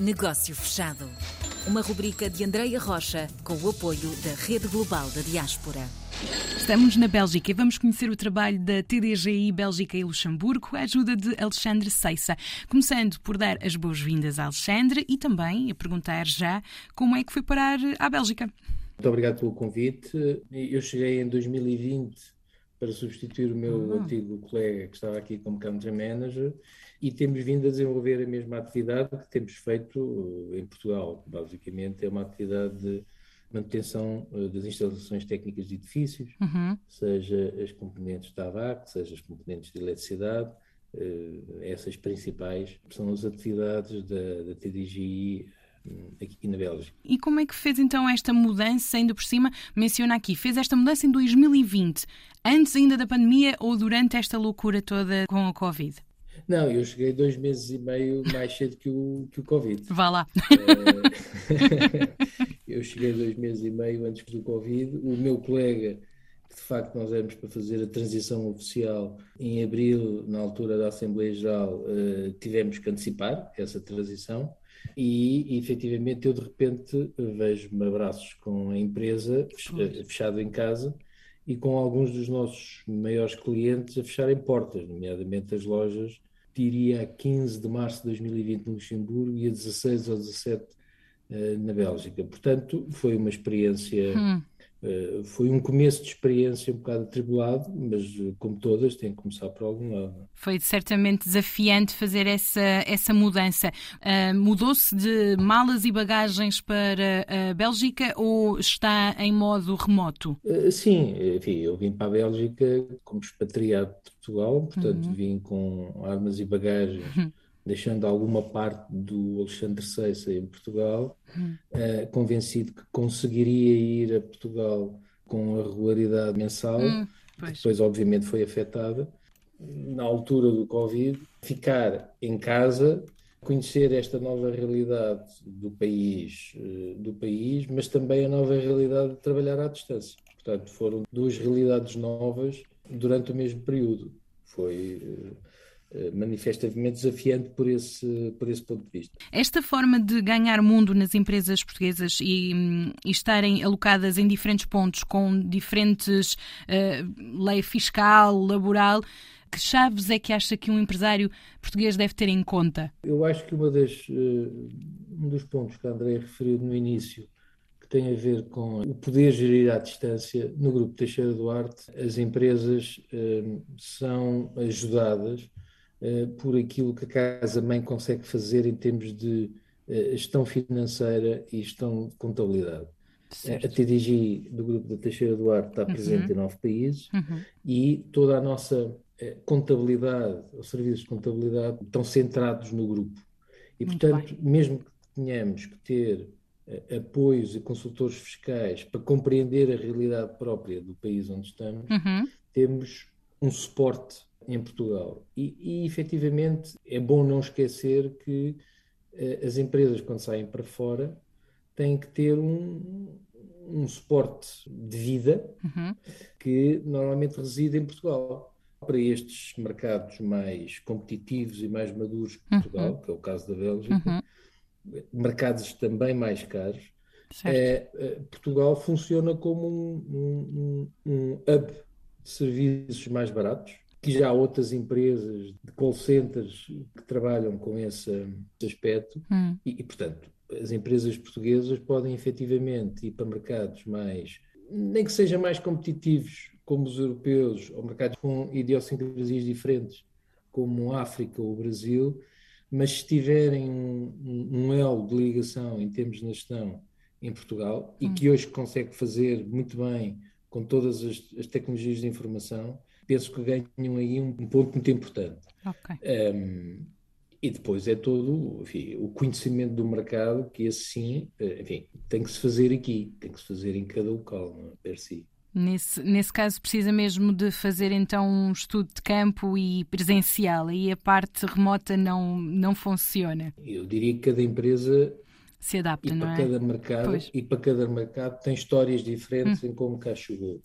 Negócio Fechado. Uma rubrica de Andreia Rocha com o apoio da Rede Global da Diaspora. Estamos na Bélgica e vamos conhecer o trabalho da TDGI Bélgica e Luxemburgo com a ajuda de Alexandre Seissa. Começando por dar as boas-vindas a Alexandre e também a perguntar já como é que foi parar à Bélgica. Muito obrigado pelo convite. Eu cheguei em 2020 para substituir o meu uhum. antigo colega que estava aqui como Country Manager e temos vindo a desenvolver a mesma atividade que temos feito eh, em Portugal. Basicamente, é uma atividade de manutenção eh, das instalações técnicas de edifícios, uhum. seja as componentes de tabaco, seja as componentes de eletricidade, eh, essas principais são as atividades da, da TDGI aqui na Bélgica. E como é que fez então esta mudança, ainda por cima, menciona aqui, fez esta mudança em 2020, antes ainda da pandemia ou durante esta loucura toda com a Covid? Não, eu cheguei dois meses e meio mais cedo que o, que o Covid. Vá lá. É, eu cheguei dois meses e meio antes do Covid. O meu colega, que de facto nós éramos para fazer a transição oficial em abril, na altura da Assembleia Geral, uh, tivemos que antecipar essa transição. E, efetivamente, eu de repente vejo-me abraços com a empresa, fechado em casa, e com alguns dos nossos maiores clientes a fecharem portas, nomeadamente as lojas. Diria a 15 de março de 2020 no Luxemburgo e a 16 ou 17 uh, na Bélgica. Portanto, foi uma experiência, hum. uh, foi um começo de experiência um bocado atribulado, mas uh, como todas, tem que começar por algum lado. Foi certamente desafiante fazer essa, essa mudança. Mudou-se de malas e bagagens para a Bélgica ou está em modo remoto? sim, enfim, eu vim para a Bélgica como expatriado Portugal, portanto uhum. vim com armas e bagagens, uhum. Deixando alguma parte do Alexandre Seissa em Portugal, uhum. uh, convencido que conseguiria ir a Portugal com a regularidade mensal, hum, depois obviamente foi afetada. Na altura do Covid, ficar em casa, conhecer esta nova realidade do país, uh, do país, mas também a nova realidade de trabalhar à distância. Portanto, foram duas realidades novas durante o mesmo período. Foi uh, manifestamente desafiante por esse, por esse ponto de vista. Esta forma de ganhar mundo nas empresas portuguesas e, e estarem alocadas em diferentes pontos com diferentes uh, lei fiscal, laboral, que chaves é que acha que um empresário português deve ter em conta? Eu acho que uma das, um dos pontos que a André referiu no início tem a ver com o poder gerir à distância. No Grupo Teixeira Duarte, as empresas eh, são ajudadas eh, por aquilo que a casa-mãe consegue fazer em termos de eh, gestão financeira e gestão de contabilidade. Certo. A TDG do Grupo da Teixeira Duarte está presente uhum. em nove países uhum. e toda a nossa contabilidade, os serviços de contabilidade estão centrados no grupo. E, Muito portanto, bem. mesmo que tenhamos que ter apoios e consultores fiscais para compreender a realidade própria do país onde estamos, uhum. temos um suporte em Portugal. E, e efetivamente é bom não esquecer que uh, as empresas, quando saem para fora, têm que ter um, um suporte de vida uhum. que normalmente reside em Portugal. Para estes mercados mais competitivos e mais maduros que Portugal, uhum. que é o caso da Bélgica, uhum mercados também mais caros, é, Portugal funciona como um, um, um, hub de serviços mais baratos, que já há outras empresas de call centers que trabalham com esse, aspecto, hum. e, e, portanto, as empresas portuguesas podem efetivamente ir para mercados mais, nem que sejam mais competitivos, como os europeus, ou mercados com idiosincrasias diferentes, como a África ou o Brasil, mas se tiverem um, um elo de ligação em termos de gestão em Portugal hum. e que hoje consegue fazer muito bem com todas as, as, tecnologias de informação, penso que ganham aí um, um ponto muito importante. Okay. Um, e depois é todo enfim, o conhecimento do mercado, que esse sim, eh, enfim, tem que se fazer aqui, tem que se fazer em cada local, não é? per si. Nesse, nesse caso, precisa mesmo de fazer então um estudo de campo e presencial, e a parte remota não, não funciona. Eu diria que cada empresa se adapta, e não para é? Cada mercado, pois. e para cada mercado tem histórias diferentes hum. em como cá chegou.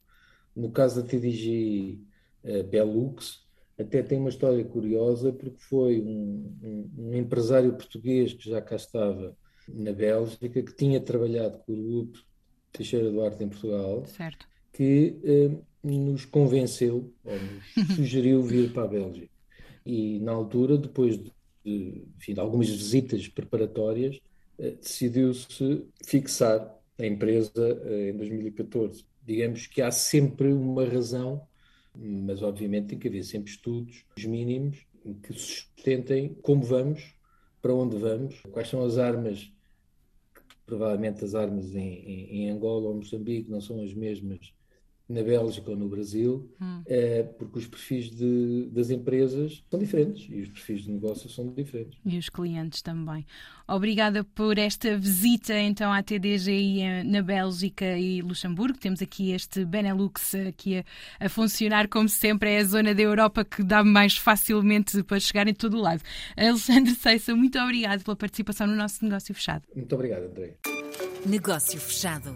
No caso da TDG uh, eh, Belux, até tem uma história curiosa, porque foi um, um, um empresário português que já cá estava na Bélgica, que tinha trabalhado com o grupo Teixeira Duarte em Portugal, certo. que eh, nos convenceu, ou nos sugeriu vir para a Bélgica. E na altura, depois de, enfim, de algumas visitas preparatórias, decidiu-se fixar a empresa eh, em 2014. Digamos que há sempre uma razão, mas obviamente tem que haver sempre estudos mínimos que sustentem como vamos, para onde vamos, quais são as armas provavelmente as armas em, em, em, Angola ou Moçambique não são as mesmas na Bélgica ou no Brasil, hum. é, porque os perfis de, das empresas são diferentes e os perfis de negócio são diferentes. E os clientes também. Obrigada por esta visita então à TDGI eh, na Bélgica e Luxemburgo. Temos aqui este Benelux aqui a, a funcionar como sempre, é a zona da Europa que dá mais facilmente para chegar em todo o lado. Alexandre Seissa, muito obrigado pela participação no nosso negócio fechado. Muito obrigado, André. Negócio fechado.